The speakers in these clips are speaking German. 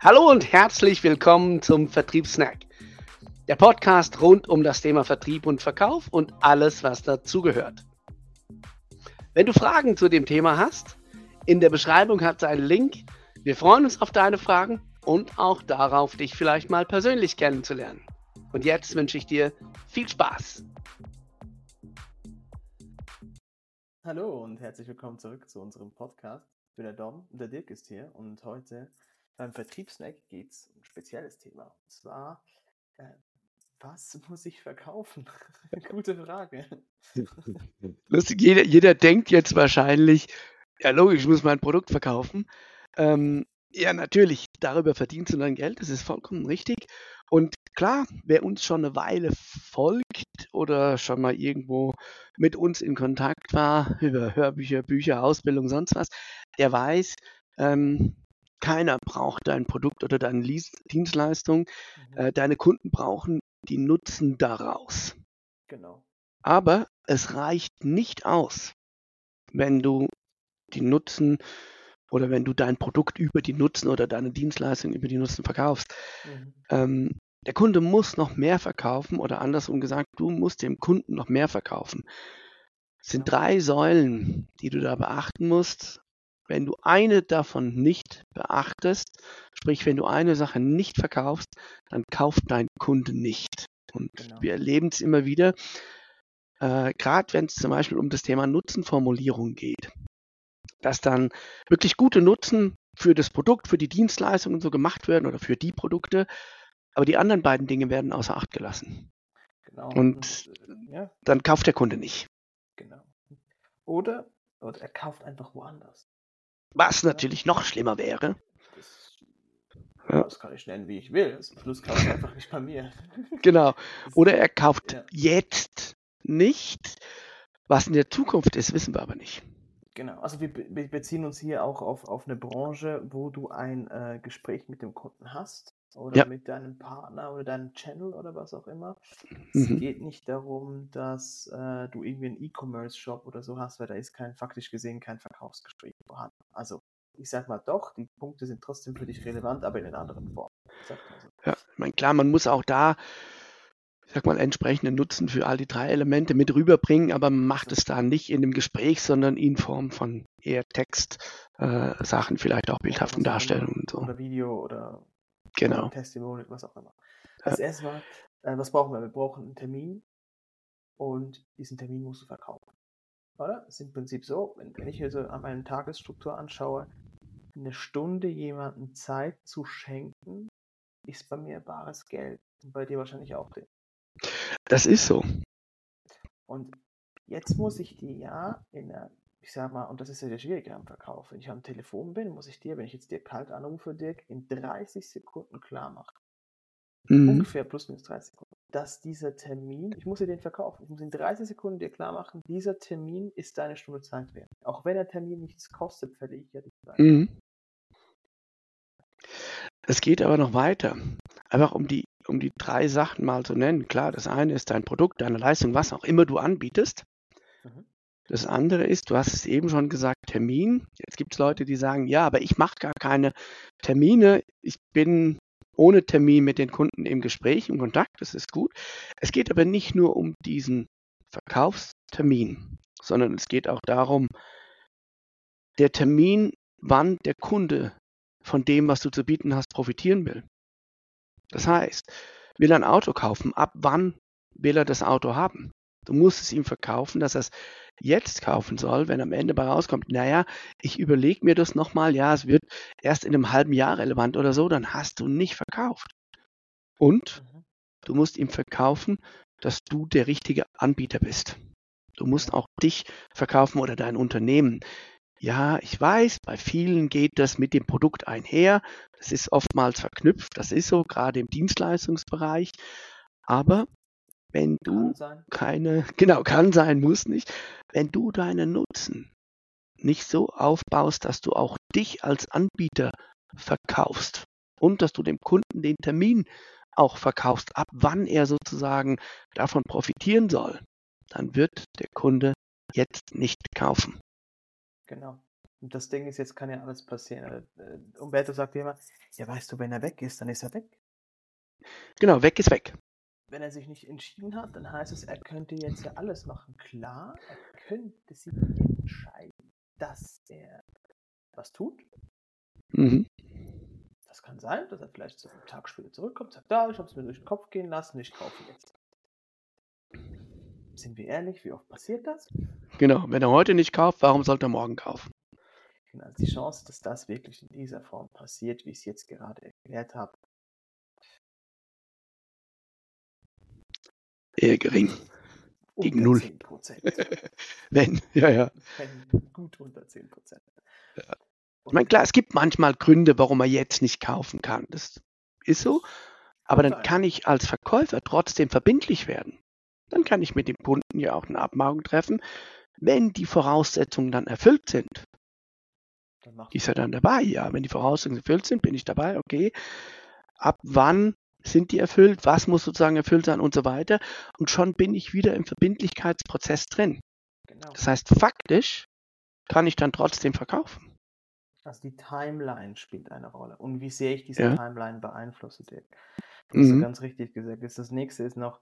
Hallo und herzlich willkommen zum Vertriebssnack. Der Podcast rund um das Thema Vertrieb und Verkauf und alles, was dazugehört. Wenn du Fragen zu dem Thema hast, in der Beschreibung hat es einen Link. Wir freuen uns auf deine Fragen und auch darauf, dich vielleicht mal persönlich kennenzulernen. Und jetzt wünsche ich dir viel Spaß. Hallo und herzlich willkommen zurück zu unserem Podcast. Ich bin der Dom und der Dirk ist hier und heute beim Vertriebssnack geht es um ein spezielles Thema. Und zwar, äh, was muss ich verkaufen? Gute Frage. Lustig, jeder, jeder denkt jetzt wahrscheinlich, ja logisch, ich muss mein Produkt verkaufen. Ähm, ja, natürlich, darüber verdienst du dein Geld, das ist vollkommen richtig. Und klar, wer uns schon eine Weile folgt oder schon mal irgendwo mit uns in Kontakt war, über Hörbücher, Bücher, Ausbildung, sonst was, der weiß, ähm, keiner braucht dein Produkt oder deine Dienstleistung. Mhm. Äh, deine Kunden brauchen die Nutzen daraus. Genau. Aber es reicht nicht aus, wenn du die Nutzen oder wenn du dein Produkt über die Nutzen oder deine Dienstleistung über die Nutzen verkaufst. Mhm. Ähm, der Kunde muss noch mehr verkaufen oder andersrum gesagt, du musst dem Kunden noch mehr verkaufen. Es sind drei Säulen, die du da beachten musst. Wenn du eine davon nicht beachtest, sprich, wenn du eine Sache nicht verkaufst, dann kauft dein Kunde nicht. Und genau. wir erleben es immer wieder, äh, gerade wenn es zum Beispiel um das Thema Nutzenformulierung geht, dass dann wirklich gute Nutzen für das Produkt, für die Dienstleistung und so gemacht werden oder für die Produkte, aber die anderen beiden Dinge werden außer Acht gelassen. Genau. Und äh, ja. dann kauft der Kunde nicht. Genau. Oder, oder er kauft einfach woanders. Was natürlich noch schlimmer wäre. Das, ja. das kann ich nennen, wie ich will. Zum Schluss kauft er einfach nicht bei mir. Genau. Oder er kauft ja. jetzt nicht. Was in der Zukunft ist, wissen wir aber nicht. Genau, also wir, wir beziehen uns hier auch auf, auf eine Branche, wo du ein äh, Gespräch mit dem Kunden hast oder ja. mit deinem Partner oder deinem Channel oder was auch immer. Mhm. Es geht nicht darum, dass äh, du irgendwie einen E-Commerce-Shop oder so hast, weil da ist kein faktisch gesehen kein Verkaufsgespräch vorhanden. Also ich sag mal doch, die Punkte sind trotzdem für dich relevant, aber in einer anderen Form. So. Ja, ich meine, klar, man muss auch da ich sag mal, entsprechenden Nutzen für all die drei Elemente mit rüberbringen, aber man macht es da nicht in dem Gespräch, sondern in Form von eher Text, äh, Sachen, vielleicht auch bildhaften Darstellungen und so. Oder Video oder genau. Testimonial, was auch immer. Das ja. erste Mal, äh, was brauchen wir? Wir brauchen einen Termin und diesen Termin musst du verkaufen. Oder? Es ist im Prinzip so, wenn, wenn ich hier so an meine Tagesstruktur anschaue, eine Stunde jemandem Zeit zu schenken, ist bei mir bares Geld. Und bei dir wahrscheinlich auch. Den. Das ist so. Und jetzt muss ich die ja in der, ich sag mal, und das ist ja der Schwierige am Verkauf. Wenn ich am Telefon bin, muss ich dir, wenn ich jetzt dir kalt anrufe, Dirk, in 30 Sekunden klar machen. Mhm. Ungefähr plus minus 30 Sekunden. Dass dieser Termin, ich muss dir den verkaufen. Ich muss in 30 Sekunden dir klar machen, dieser Termin ist deine Stunde Zeit wert. Auch wenn der Termin nichts kostet, verliere ich ja die Zeit. Mhm. Es geht aber noch weiter. Einfach um die um die drei Sachen mal zu nennen. Klar, das eine ist dein Produkt, deine Leistung, was auch immer du anbietest. Das andere ist, du hast es eben schon gesagt, Termin. Jetzt gibt es Leute, die sagen, ja, aber ich mache gar keine Termine. Ich bin ohne Termin mit den Kunden im Gespräch, im Kontakt. Das ist gut. Es geht aber nicht nur um diesen Verkaufstermin, sondern es geht auch darum, der Termin, wann der Kunde von dem, was du zu bieten hast, profitieren will. Das heißt, will er ein Auto kaufen, ab wann will er das Auto haben? Du musst es ihm verkaufen, dass er es jetzt kaufen soll, wenn am Ende bei rauskommt, naja, ich überlege mir das nochmal, ja, es wird erst in einem halben Jahr relevant oder so, dann hast du nicht verkauft. Und mhm. du musst ihm verkaufen, dass du der richtige Anbieter bist. Du musst auch dich verkaufen oder dein Unternehmen. Ja, ich weiß, bei vielen geht das mit dem Produkt einher. Das ist oftmals verknüpft. Das ist so, gerade im Dienstleistungsbereich. Aber wenn du keine, genau, kann sein, muss nicht, wenn du deinen Nutzen nicht so aufbaust, dass du auch dich als Anbieter verkaufst und dass du dem Kunden den Termin auch verkaufst, ab wann er sozusagen davon profitieren soll, dann wird der Kunde jetzt nicht kaufen. Genau. Und das Ding ist, jetzt kann ja alles passieren. Äh, Umberto sagt immer, ja weißt du, wenn er weg ist, dann ist er weg. Genau, weg ist weg. Wenn er sich nicht entschieden hat, dann heißt es, er könnte jetzt ja alles machen. Klar, er könnte sich entscheiden, dass er was tut. Mhm. Das kann sein, dass er vielleicht so einen Tag später zurückkommt, sagt, da, ich habe es mir durch den Kopf gehen lassen, ich kaufe jetzt. Sind wir ehrlich, wie oft passiert das? Genau, wenn er heute nicht kauft, warum sollte er morgen kaufen? Genau, die Chance, dass das wirklich in dieser Form passiert, wie ich es jetzt gerade erklärt habe, eher gering. Gegen null. 10%. wenn, ja, ja. Wenn gut unter 10%. Ja. Ich meine, klar, es gibt manchmal Gründe, warum man jetzt nicht kaufen kann. Das ist so. Aber dann kann ich als Verkäufer trotzdem verbindlich werden. Dann kann ich mit dem Kunden ja auch eine Abmachung treffen, wenn die Voraussetzungen dann erfüllt sind. Ist er dann dabei? Ja, wenn die Voraussetzungen erfüllt sind, bin ich dabei, okay. Ab wann sind die erfüllt? Was muss sozusagen erfüllt sein und so weiter? Und schon bin ich wieder im Verbindlichkeitsprozess drin. Genau. Das heißt, faktisch kann ich dann trotzdem verkaufen. Also die Timeline spielt eine Rolle. Und wie sehr ich diese ja. Timeline beeinflusse, Dirk. Das mhm. ist ganz richtig gesagt. Das nächste ist noch,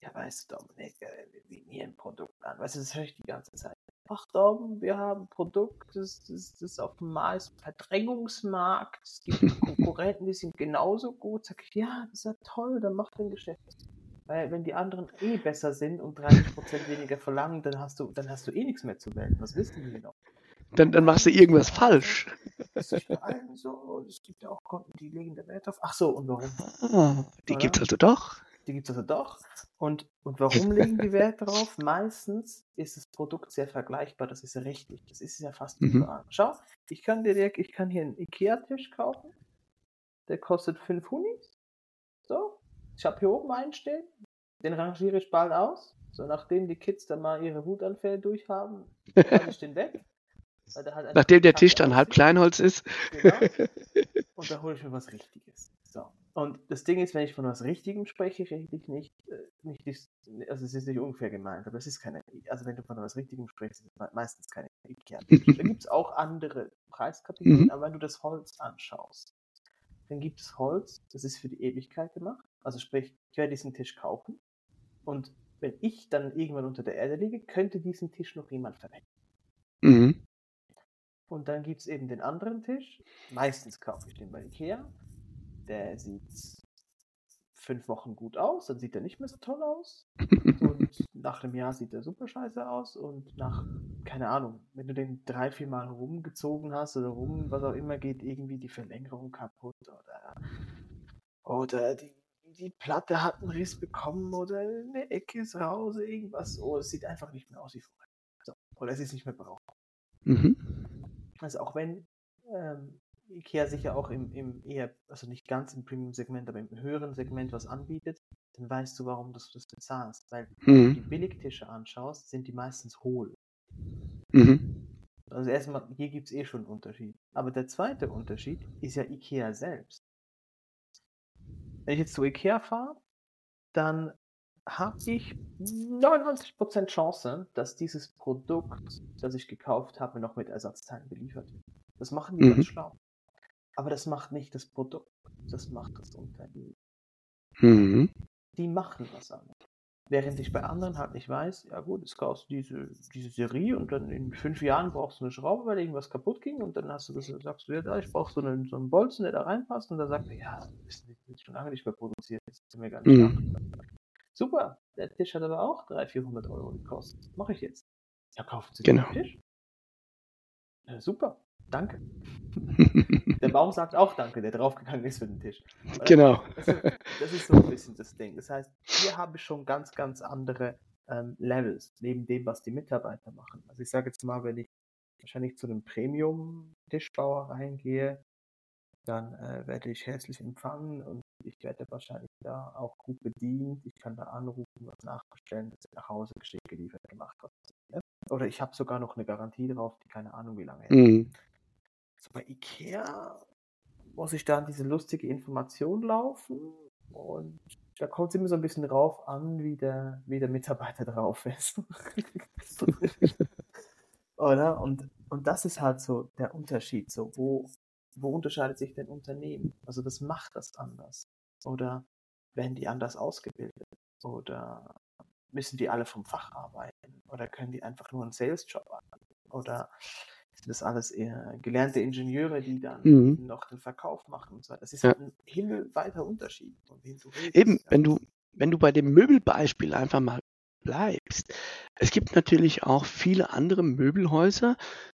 ja, weißt du, Dominik, äh, wir bieten hier ein Produkt an. Weißt du, das höre ich die ganze Zeit. Ach, Dom, wir haben ein Produkt, das, das, das ist auf dem meisten Verdrängungsmarkt. Es gibt Konkurrenten, die sind genauso gut. Sag ich, ja, das ist ja toll, dann mach den Geschäft. Weil wenn die anderen eh besser sind und 30% weniger verlangen, dann hast du, dann hast du eh nichts mehr zu melden. Was wissen die noch? dann, dann machst du irgendwas falsch. Das ist bei allen so. Es gibt ja auch Konten, die legen da Wert auf. Ach so, und warum? Ah, die gibt es also doch. Die gibt es also doch. Und, und warum legen die Wert darauf? Meistens ist das Produkt sehr vergleichbar. Das ist ja richtig. Das ist ja fast mhm. überall. Schau, ich kann dir, ich kann hier einen Ikea-Tisch kaufen. Der kostet 5 Hunis. So. Ich habe hier oben einen stehen. Den rangiere ich bald aus. So, nachdem die Kids dann mal ihre Wutanfälle durchhaben, kann ich den weg. Halt Nachdem der Tisch dann halb Kleinholz ist. Genau. Und da hole ich mir was Richtiges. Und das Ding ist, wenn ich von was Richtigem spreche, rede ich nicht, äh, nicht, also es ist nicht ungefähr gemeint, aber es ist keine, also wenn du von was Richtigem sprichst, ist es meistens keine Ikea. da gibt es auch andere Preiskategorien, mhm. aber wenn du das Holz anschaust, dann gibt es Holz, das ist für die Ewigkeit gemacht. Also sprich, ich werde diesen Tisch kaufen und wenn ich dann irgendwann unter der Erde liege, könnte diesen Tisch noch jemand verwenden. Mhm. Und dann gibt es eben den anderen Tisch. Meistens kaufe ich den bei Ikea. Der sieht fünf Wochen gut aus, dann sieht er nicht mehr so toll aus. Und nach einem Jahr sieht er super scheiße aus. Und nach, keine Ahnung, wenn du den drei, vier Mal rumgezogen hast oder rum, was auch immer, geht irgendwie die Verlängerung kaputt oder, oder die, die Platte hat einen Riss bekommen oder eine Ecke ist raus, irgendwas. Oh, es sieht einfach nicht mehr aus wie vorher. So. Oder es ist nicht mehr brauchbar. Mhm. Also auch wenn ähm, Ikea sicher auch im, im eher, also nicht ganz im Premium-Segment, aber im höheren Segment was anbietet, dann weißt du, warum du das bezahlst. Weil mhm. wenn du mhm. die Billigtische anschaust, sind die meistens hohl. Mhm. Also erstmal, hier gibt es eh schon einen Unterschied. Aber der zweite Unterschied ist ja Ikea selbst. Wenn ich jetzt zu Ikea fahre, dann habe ich 99% Chance, dass dieses Produkt, das ich gekauft habe, noch mit Ersatzteilen beliefert wird. Das machen die mhm. ganz schlau. Aber das macht nicht das Produkt, das macht das Unternehmen. Mhm. Die machen was an. Während ich bei anderen halt nicht weiß, ja gut, jetzt kaufst du diese, diese Serie und dann in fünf Jahren brauchst du eine Schraube, weil irgendwas kaputt ging und dann hast du das, sagst du, ja, ich brauche so einen, so einen Bolzen, der da reinpasst und dann sagt er, ja, das ist schon lange nicht mehr produziert, das ist mir gar nicht mhm. Super, der Tisch hat aber auch 300, 400 Euro gekostet. Mache ich jetzt? Ja, kaufen Sie genau. den Tisch. Ja, super, danke. der Baum sagt auch Danke, der draufgegangen ist für den Tisch. Oder? Genau. Das ist, das ist, so ein bisschen das Ding. Das heißt, hier habe ich schon ganz, ganz andere ähm, Levels, neben dem, was die Mitarbeiter machen. Also ich sage jetzt mal, wenn ich wahrscheinlich zu einem Premium-Tischbauer reingehe, dann äh, werde ich herzlich empfangen und ich werde wahrscheinlich da auch gut bedient. Ich kann da anrufen, was nachbestellen, das wird nach Hause geschickt, geliefert, gemacht. Ne? Oder ich habe sogar noch eine Garantie drauf, die keine Ahnung wie lange hält. Mhm. So bei Ikea muss ich dann diese lustige Information laufen und da kommt es immer so ein bisschen drauf an, wie der, wie der Mitarbeiter drauf ist. Oder? Und, und das ist halt so der Unterschied. So, wo, wo unterscheidet sich denn Unternehmen? Also was macht das anders? Oder werden die anders ausgebildet? Oder müssen die alle vom Fach arbeiten? Oder können die einfach nur einen Sales-Job machen? Oder sind das alles eher gelernte Ingenieure, die dann mhm. noch den Verkauf machen und so Das ist ja. ein himmelweiter Unterschied. Eben, wenn du, wenn du bei dem Möbelbeispiel einfach mal bleibst. Es gibt natürlich auch viele andere Möbelhäuser,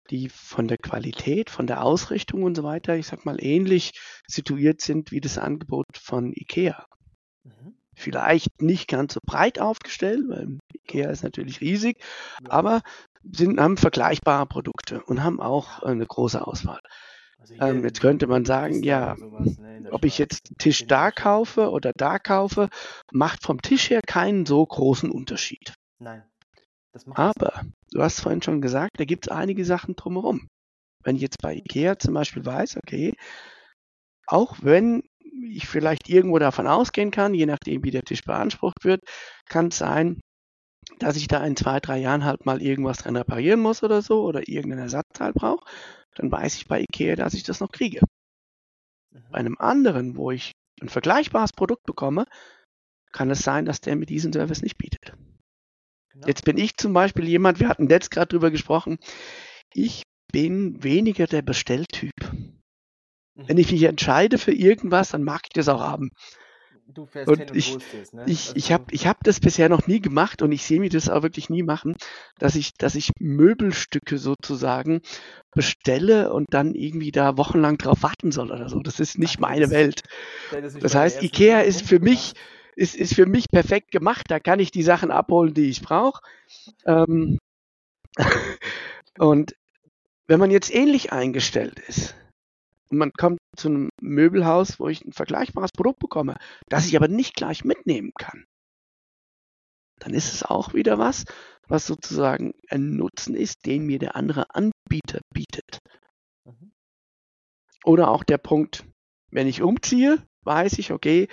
die von der Qualität, von der Ausrichtung und so weiter, ich sag mal, ähnlich situiert sind wie das Angebot von IKEA. Mhm. Vielleicht nicht ganz so breit aufgestellt, weil IKEA ist natürlich riesig, aber sind, haben vergleichbare Produkte und haben auch eine große Auswahl. Also ähm, jetzt könnte man sagen, ja, sowas, ne, ob ich jetzt einen Tisch da kaufe oder da kaufe, macht vom Tisch her keinen so großen Unterschied. Nein. Aber du hast vorhin schon gesagt, da gibt es einige Sachen drumherum. Wenn ich jetzt bei IKEA zum Beispiel weiß, okay, auch wenn ich vielleicht irgendwo davon ausgehen kann, je nachdem wie der Tisch beansprucht wird, kann es sein, dass ich da in zwei, drei Jahren halt mal irgendwas dran reparieren muss oder so oder irgendeinen Ersatzteil brauche, dann weiß ich bei IKEA, dass ich das noch kriege. Mhm. Bei einem anderen, wo ich ein vergleichbares Produkt bekomme, kann es sein, dass der mir diesen Service nicht bietet. Genau. Jetzt bin ich zum Beispiel jemand, wir hatten jetzt gerade drüber gesprochen, ich bin weniger der Bestelltyp. Mhm. Wenn ich mich entscheide für irgendwas, dann mag ich das auch haben. Du fährst und hin und ich, es, ne? Ich, also, ich habe ich hab das bisher noch nie gemacht und ich sehe mir das auch wirklich nie machen, dass ich, dass ich Möbelstücke sozusagen bestelle und dann irgendwie da wochenlang drauf warten soll oder so. Das ist nicht Ach, meine das, Welt. Das, das heißt, Ikea ist für mich, ist, ist für mich perfekt gemacht. Da kann ich die Sachen abholen, die ich brauche. Ähm, und wenn man jetzt ähnlich eingestellt ist und man kommt zu einem Möbelhaus, wo ich ein vergleichbares Produkt bekomme, das ich aber nicht gleich mitnehmen kann, dann ist es auch wieder was, was sozusagen ein Nutzen ist, den mir der andere Anbieter bietet. Mhm. Oder auch der Punkt, wenn ich umziehe, weiß ich, okay,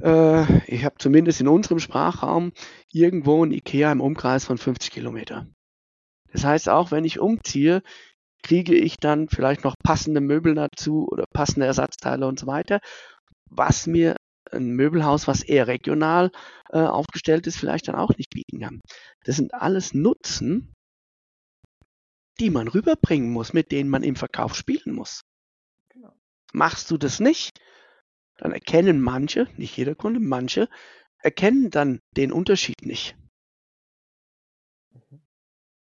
äh, ich habe zumindest in unserem Sprachraum irgendwo ein Ikea im Umkreis von 50 Kilometer. Das heißt, auch wenn ich umziehe, kriege ich dann vielleicht noch passende Möbel dazu oder passende Ersatzteile und so weiter, was mir ein Möbelhaus, was eher regional äh, aufgestellt ist, vielleicht dann auch nicht bieten kann. Das sind alles Nutzen, die man rüberbringen muss, mit denen man im Verkauf spielen muss. Genau. Machst du das nicht, dann erkennen manche, nicht jeder Kunde, manche erkennen dann den Unterschied nicht. Mhm.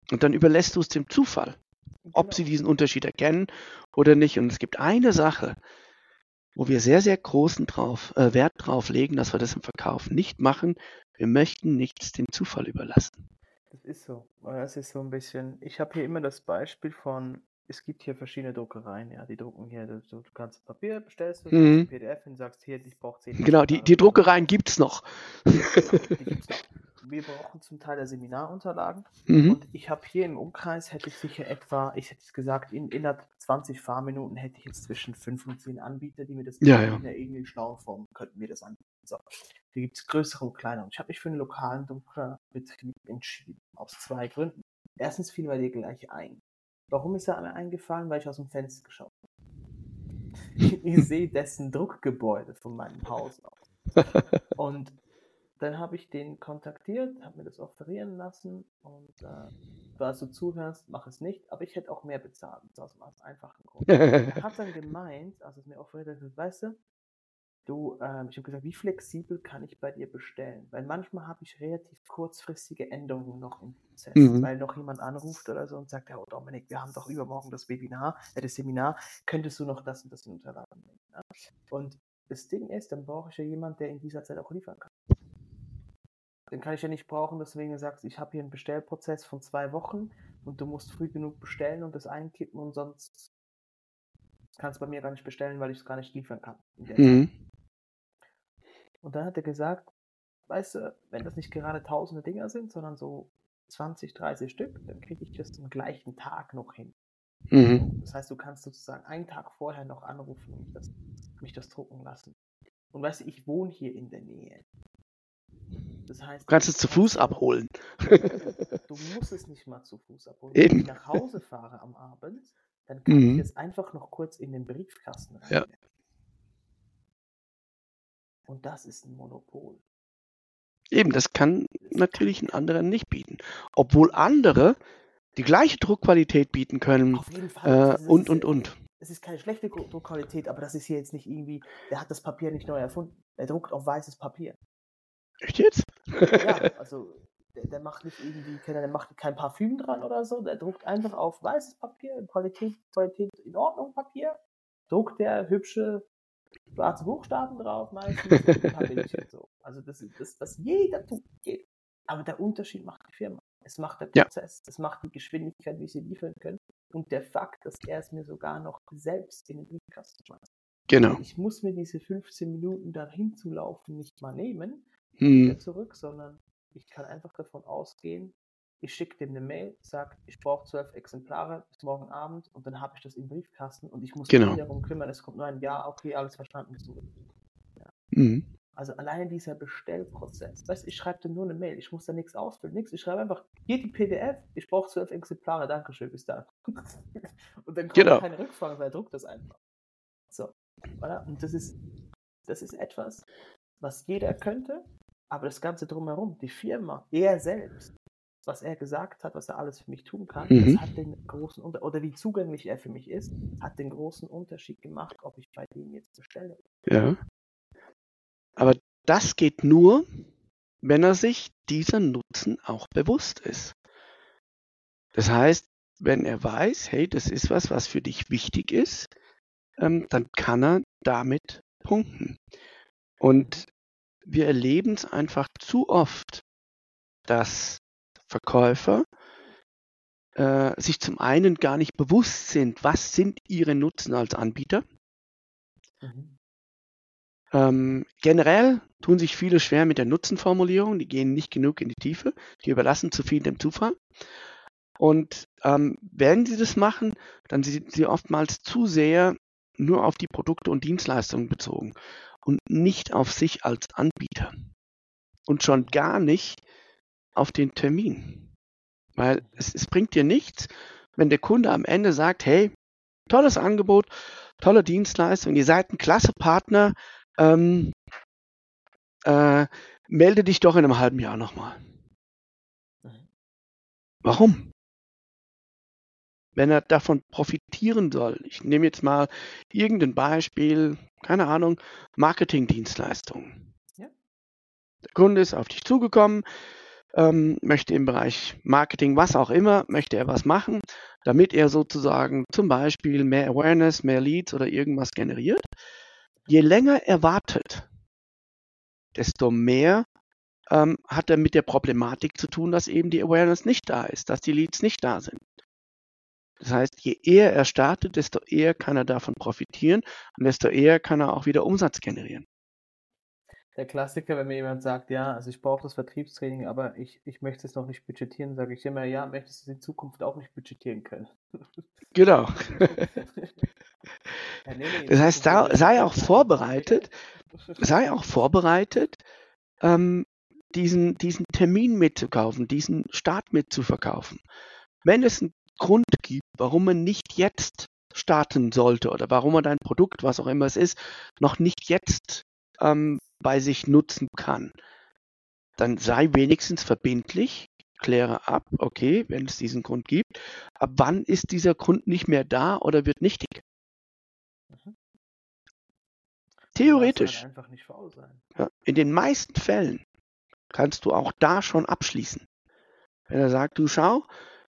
Und dann überlässt du es dem Zufall, ob genau. sie diesen Unterschied erkennen oder nicht. Und es gibt eine Sache, wo wir sehr, sehr großen drauf, äh, Wert drauf legen, dass wir das im Verkauf nicht machen. Wir möchten nichts dem Zufall überlassen. Das ist so. Das ist so ein bisschen. Ich habe hier immer das Beispiel von es gibt hier verschiedene Druckereien, ja, die drucken hier, du, du kannst Papier bestellst, du mhm. PDF und sagst hier, ich brauche 10. Genau, die, die Druckereien gibt es noch. Wir brauchen zum Teil der Seminarunterlagen mhm. und ich habe hier im Umkreis, hätte ich sicher etwa, ich hätte es gesagt, in, innerhalb 20 Fahrminuten hätte ich jetzt zwischen 5 und 10 Anbieter, die mir das ja, ja. in der irgendwie schlauen Form könnten mir das anbieten. So. Hier gibt es größere und kleinere. Ich habe mich für einen lokalen Druckerbetrieb entschieden, aus zwei Gründen. Erstens fiel mir dir gleich ein. Warum ist er mir eingefallen? Weil ich aus dem Fenster geschaut habe. ich sehe dessen Druckgebäude von meinem Haus aus. Und dann habe ich den kontaktiert, habe mir das offerieren lassen und äh, falls du zuhörst, mach es nicht, aber ich hätte auch mehr bezahlt, aus einem einfachen Grund. er hat dann gemeint, als es mir offeriert hat, weißt du, du, äh, ich habe gesagt, wie flexibel kann ich bei dir bestellen? Weil manchmal habe ich relativ kurzfristige Änderungen noch im Prozess, mhm. weil noch jemand anruft oder so und sagt, ja, oh Dominik, wir haben doch übermorgen das Webinar, äh, das Seminar, könntest du noch das und das in Unterlagen nehmen? Ne? Und das Ding ist, dann brauche ich ja jemanden, der in dieser Zeit auch liefern kann. Den kann ich ja nicht brauchen, deswegen sagst ich habe hier einen Bestellprozess von zwei Wochen und du musst früh genug bestellen und das einkippen und sonst kannst du bei mir gar nicht bestellen, weil ich es gar nicht liefern kann. Mhm. Und dann hat er gesagt, weißt du, wenn das nicht gerade tausende Dinger sind, sondern so 20, 30 Stück, dann kriege ich das am gleichen Tag noch hin. Mhm. Das heißt, du kannst sozusagen einen Tag vorher noch anrufen und das, mich das drucken lassen. Und weißt du, ich wohne hier in der Nähe. Das heißt, du kannst es zu Fuß abholen. du musst es nicht mal zu Fuß abholen. Eben. Wenn ich nach Hause fahre am Abend, dann kann mhm. ich es einfach noch kurz in den Briefkasten rein. Ja. Und das ist ein Monopol. Eben, das kann natürlich ein anderer nicht bieten. Obwohl andere die gleiche Druckqualität bieten können. Auf jeden Fall. Äh, und, und, und. Es ist keine schlechte Druckqualität, aber das ist hier jetzt nicht irgendwie, der hat das Papier nicht neu erfunden. Er druckt auf weißes Papier. Echt jetzt? Ja, also der, der, macht nicht irgendwie, der macht kein Parfüm dran oder so, der druckt einfach auf weißes Papier, Qualität, Qualität in Ordnung Papier, druckt der hübsche schwarze Buchstaben drauf meistens ein paar Bildchen so. Also das ist das, was jeder tut. Geht. Aber der Unterschied macht die Firma. Es macht der Prozess, ja. es macht die Geschwindigkeit, wie sie liefern können. Und der Fakt, dass er es mir sogar noch selbst in den Briefkasten schmeißt. Genau. Ich muss mir diese 15 Minuten dahin zu laufen nicht mal nehmen, hm. zurück, sondern ich kann einfach davon ausgehen, ich schicke dem eine Mail, sage, ich brauche zwölf Exemplare bis morgen Abend und dann habe ich das im Briefkasten und ich muss genau. mich darum kümmern, es kommt nur ein Ja, okay, alles verstanden. Ja. Mhm. Also alleine dieser Bestellprozess. Weißt ich schreibe dir nur eine Mail, ich muss da nichts ausfüllen, nichts. Ich schreibe einfach, hier die PDF, ich brauche zwölf Exemplare, Dankeschön, bis dann. und dann kommt genau. keine Rückfrage, weil er druckt das einfach. So, oder? Und das ist, das ist etwas, was jeder könnte, aber das Ganze drumherum, die Firma, er selbst, was er gesagt hat, was er alles für mich tun kann, mhm. das hat den großen Unter oder wie zugänglich er für mich ist, hat den großen Unterschied gemacht, ob ich bei dem jetzt bestelle. Ja. Aber das geht nur, wenn er sich dieser Nutzen auch bewusst ist. Das heißt, wenn er weiß, hey, das ist was, was für dich wichtig ist, ähm, dann kann er damit punkten. Und wir erleben es einfach zu oft, dass Verkäufer äh, sich zum einen gar nicht bewusst sind, was sind ihre Nutzen als Anbieter. Mhm. Ähm, generell tun sich viele schwer mit der Nutzenformulierung, die gehen nicht genug in die Tiefe, die überlassen zu viel dem Zufall. Und ähm, wenn sie das machen, dann sind sie oftmals zu sehr nur auf die Produkte und Dienstleistungen bezogen und nicht auf sich als Anbieter. Und schon gar nicht auf den Termin. Weil es, es bringt dir nichts, wenn der Kunde am Ende sagt, hey, tolles Angebot, tolle Dienstleistung, ihr seid ein klasse Partner, ähm, äh, melde dich doch in einem halben Jahr nochmal. Mhm. Warum? Wenn er davon profitieren soll, ich nehme jetzt mal irgendein Beispiel, keine Ahnung, Marketingdienstleistungen. Ja. Der Kunde ist auf dich zugekommen, ähm, möchte im Bereich Marketing, was auch immer, möchte er was machen, damit er sozusagen zum Beispiel mehr Awareness, mehr Leads oder irgendwas generiert. Je länger er wartet, desto mehr ähm, hat er mit der Problematik zu tun, dass eben die Awareness nicht da ist, dass die Leads nicht da sind. Das heißt, je eher er startet, desto eher kann er davon profitieren und desto eher kann er auch wieder Umsatz generieren der Klassiker, wenn mir jemand sagt, ja, also ich brauche das Vertriebstraining, aber ich, ich möchte es noch nicht budgetieren, sage ich immer, ja, möchtest du es in Zukunft auch nicht budgetieren können. Genau. das heißt, sei auch vorbereitet, sei auch vorbereitet, ähm, diesen, diesen Termin mitzukaufen, diesen Start mitzuverkaufen. Wenn es einen Grund gibt, warum man nicht jetzt starten sollte oder warum man dein Produkt, was auch immer es ist, noch nicht jetzt ähm, bei sich nutzen kann, dann sei wenigstens verbindlich, kläre ab, okay, wenn es diesen Grund gibt, ab wann ist dieser Grund nicht mehr da oder wird nichtig? Mhm. Theoretisch. Ja, in den meisten Fällen kannst du auch da schon abschließen. Wenn er sagt, du schau,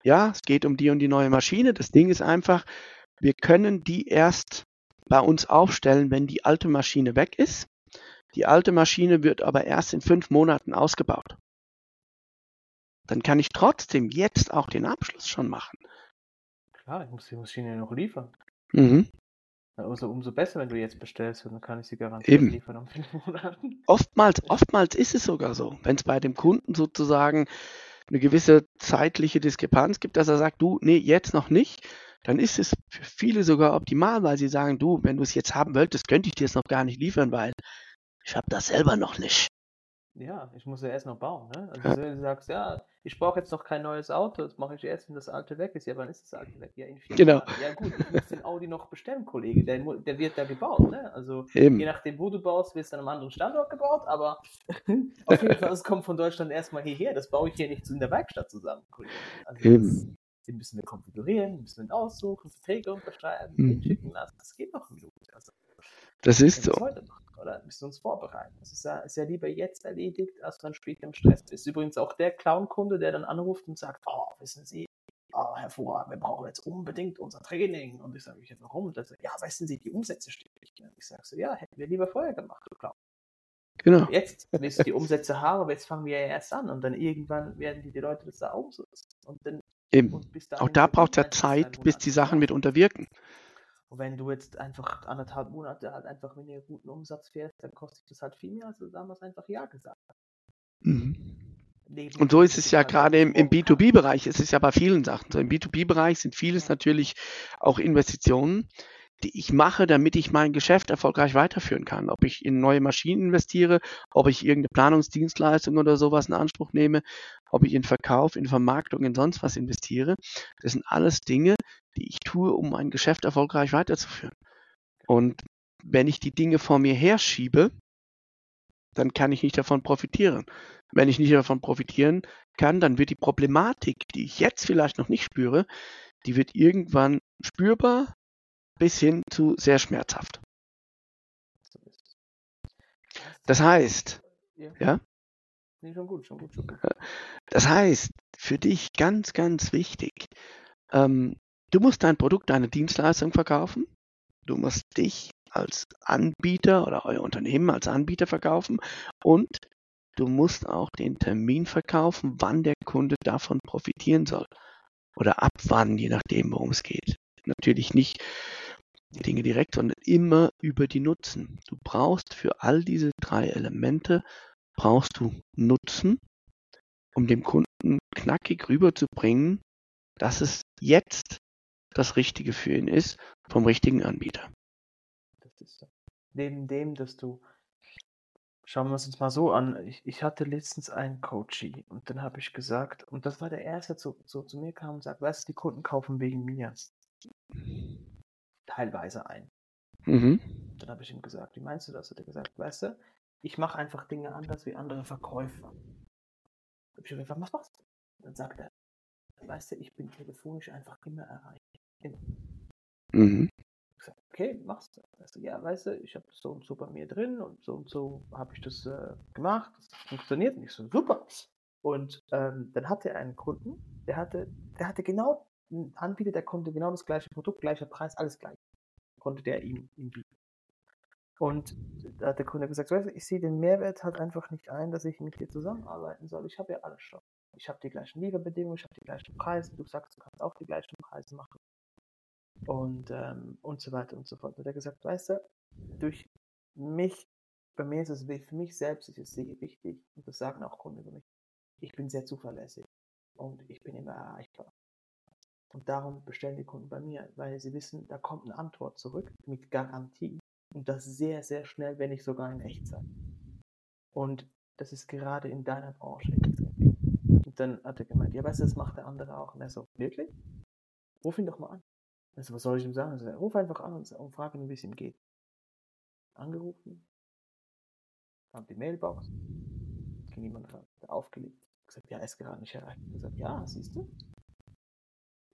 ja, es geht um die und die neue Maschine, das Ding ist einfach, wir können die erst bei uns aufstellen, wenn die alte Maschine weg ist. Die alte Maschine wird aber erst in fünf Monaten ausgebaut. Dann kann ich trotzdem jetzt auch den Abschluss schon machen. Klar, ich muss die Maschine ja noch liefern. Mhm. Also umso besser, wenn du jetzt bestellst, dann kann ich sie garantiert Eben. liefern um fünf Monaten. Oftmals, oftmals ist es sogar so, wenn es bei dem Kunden sozusagen eine gewisse zeitliche Diskrepanz gibt, dass er sagt, du, nee, jetzt noch nicht, dann ist es für viele sogar optimal, weil sie sagen, du, wenn du es jetzt haben wolltest, könnte ich dir es noch gar nicht liefern, weil ich habe das selber noch nicht. Ja, ich muss ja erst noch bauen. Ne? Also ja. wenn du sagst, ja, ich brauche jetzt noch kein neues Auto, das mache ich erst, wenn das alte weg ist. Ja, wann ist das alte weg? Ja, in vier genau. Jahren. Ja gut, ich muss den Audi noch bestellen, Kollege. Der, der wird da gebaut. Ne? Also Eben. je nachdem, wo du baust, wird es an einem anderen Standort gebaut, aber auf jeden Fall, es kommt von Deutschland erstmal hierher. Das baue ich hier nicht in der Werkstatt zusammen, Kollege. Also Eben. Das, den müssen wir konfigurieren, müssen wir ihn aussuchen, Verträge unterschreiben, mhm. schicken lassen. Das geht noch eine Minute. Also, das ist so. Heute machen oder? Müssen uns vorbereiten. Das ist ja, ist ja lieber jetzt erledigt, als dann später im Stress bist. Übrigens auch der Clown-Kunde, der dann anruft und sagt, oh, wissen Sie, oh, hervorragend, wir brauchen jetzt unbedingt unser Training. Und ich sage, ich, warum? Und er sagt, ja, wissen Sie, die Umsätze stehen nicht. Und ich sage so, ja, hätten wir lieber vorher gemacht, du Clown. Genau. Jetzt willst du die Umsätze haben, aber jetzt fangen wir ja erst an und dann irgendwann werden die, die Leute das da umsetzen. Und dann, Eben. Und auch da braucht es ja Zeit, bis die Sachen mit unterwirken. Und wenn du jetzt einfach anderthalb Monate halt einfach mit einem guten Umsatz fährst, dann kostet das halt viel mehr, also damals einfach Ja gesagt. Mhm. Und so ist es ja gerade im, im B2B-Bereich, es ist ja bei vielen Sachen so. Im B2B-Bereich sind vieles natürlich auch Investitionen, die ich mache, damit ich mein Geschäft erfolgreich weiterführen kann. Ob ich in neue Maschinen investiere, ob ich irgendeine Planungsdienstleistung oder sowas in Anspruch nehme, ob ich in Verkauf, in Vermarktung, in sonst was investiere. Das sind alles Dinge, die ich tue, um mein Geschäft erfolgreich weiterzuführen. Und wenn ich die Dinge vor mir herschiebe, dann kann ich nicht davon profitieren. Wenn ich nicht davon profitieren kann, dann wird die Problematik, die ich jetzt vielleicht noch nicht spüre, die wird irgendwann spürbar bis hin zu sehr schmerzhaft. Das heißt, ja? ja? Nee, schon gut, schon gut, schon gut. Das heißt, für dich ganz, ganz wichtig, ähm, du musst dein Produkt, deine Dienstleistung verkaufen. Du musst dich als Anbieter oder euer Unternehmen als Anbieter verkaufen und du musst auch den Termin verkaufen, wann der Kunde davon profitieren soll. Oder ab wann, je nachdem, worum es geht. Natürlich nicht die Dinge direkt, sondern immer über die Nutzen. Du brauchst für all diese drei Elemente brauchst du Nutzen, um dem Kunden knackig rüberzubringen, dass es jetzt das Richtige für ihn ist vom richtigen Anbieter. Das ist. Neben dem, dass du, schauen wir uns mal so an, ich, ich hatte letztens einen Coachie und dann habe ich gesagt, und das war der Erste, der so, so zu mir kam und sagt, weißt du, die Kunden kaufen wegen mir teilweise ein. Mhm. Dann habe ich ihm gesagt, wie meinst du das? Hat er gesagt, weißt du, ich mache einfach Dinge anders wie andere Verkäufer. Hab ich gesagt, was machst du? Dann sagt er, weißt du, ich bin telefonisch einfach immer erreicht. Mhm. Ich sag, okay, machst du. Also, ja, weißt du, ich habe das so und so bei mir drin und so und so habe ich das äh, gemacht. Das funktioniert nicht so super. Und ähm, dann hatte er einen Kunden, der hatte, der hatte genau einen Anbieter, der konnte genau das gleiche Produkt, gleicher Preis, alles gleich. Konnte der ihm, ihm bieten. Und da hat der Kunde gesagt, weißt du, ich sehe den Mehrwert halt einfach nicht ein, dass ich mit dir zusammenarbeiten soll. Ich habe ja alles schon. Ich habe die gleichen Lieferbedingungen, ich habe die gleichen Preise, du sagst, du kannst auch die gleichen Preise machen. Und, ähm, und so weiter und so fort. Und er gesagt, weißt du, durch mich, bei mir ist es für mich selbst ist es sehr wichtig, und das sagen auch Kunden über mich, ich bin sehr zuverlässig und ich bin immer erreichbar. Und darum bestellen die Kunden bei mir, weil sie wissen, da kommt eine Antwort zurück mit Garantie. Und das sehr, sehr schnell, wenn nicht sogar in Echtzeit. Und das ist gerade in deiner Branche extrem Und dann hat er gemeint, ja, weißt du, das macht der andere auch. Und er so, wirklich? Ruf ihn doch mal an. Also, was soll ich ihm sagen? Also, ruf einfach an und, und frag ihn, wie es ihm geht. Angerufen, kam die Mailbox, ging jemand ran, hat aufgelegt, gesagt, ja, er ist gerade nicht erreicht. Er sagt, ja, siehst du?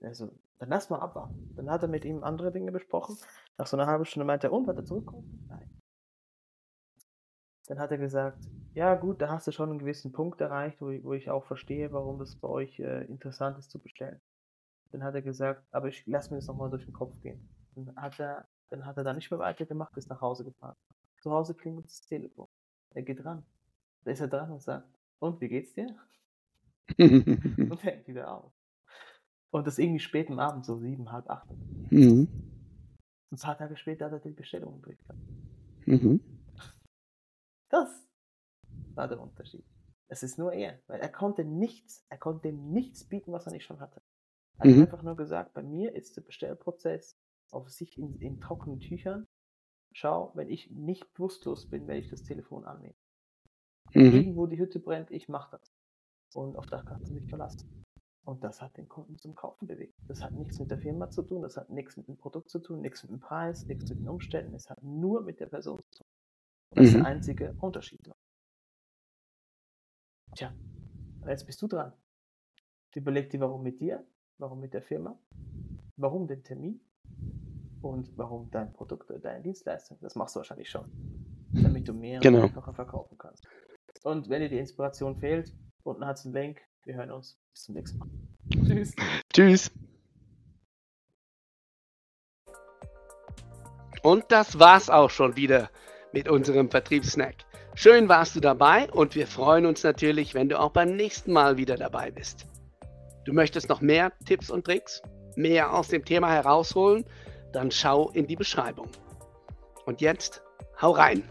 Also, dann lass mal abwarten. Dann hat er mit ihm andere Dinge besprochen. Nach so einer halben Stunde meinte er, und, wird er zurückkommen? Nein. Dann hat er gesagt, ja gut, da hast du schon einen gewissen Punkt erreicht, wo ich, wo ich auch verstehe, warum das bei euch äh, interessant ist zu bestellen. Dann hat er gesagt, aber ich lass mir das nochmal durch den Kopf gehen. Dann hat er, dann hat er da nicht mehr weitergemacht, ist nach Hause gefahren. Zu Hause klingelt das Telefon. Er geht ran. Da ist er dran und sagt, und wie geht's dir? und fängt wieder auf. Und das irgendwie spät am Abend, so sieben, halb acht. Mhm. Und ein paar Tage später hat er die Bestellung durchgehabt. Mhm. Das war der Unterschied. Es ist nur er, weil er konnte nichts, er konnte nichts bieten, was er nicht schon hatte. Er mhm. hat einfach nur gesagt, bei mir ist der Bestellprozess auf sich in, in trockenen Tüchern. Schau, wenn ich nicht bewusstlos bin, werde ich das Telefon annehmen. Mhm. Irgendwo die Hütte brennt, ich mache das. Und auf das kannst du mich verlassen. Und das hat den Kunden zum Kaufen bewegt. Das hat nichts mit der Firma zu tun, das hat nichts mit dem Produkt zu tun, nichts mit dem Preis, nichts mit den Umständen. Es hat nur mit der Person zu tun. Das ist der mhm. einzige Unterschied. Tja, jetzt bist du dran. Überleg dir, warum mit dir, warum mit der Firma, warum den Termin und warum dein Produkt oder deine Dienstleistung. Das machst du wahrscheinlich schon, damit du mehr genau. einfacher verkaufen kannst. Und wenn dir die Inspiration fehlt, unten hat es einen Link. Wir hören uns. Bis zum nächsten Mal. Tschüss. Tschüss. Und das war's auch schon wieder mit unserem Vertriebssnack. Schön warst du dabei und wir freuen uns natürlich, wenn du auch beim nächsten Mal wieder dabei bist. Du möchtest noch mehr Tipps und Tricks, mehr aus dem Thema herausholen, dann schau in die Beschreibung. Und jetzt, hau rein!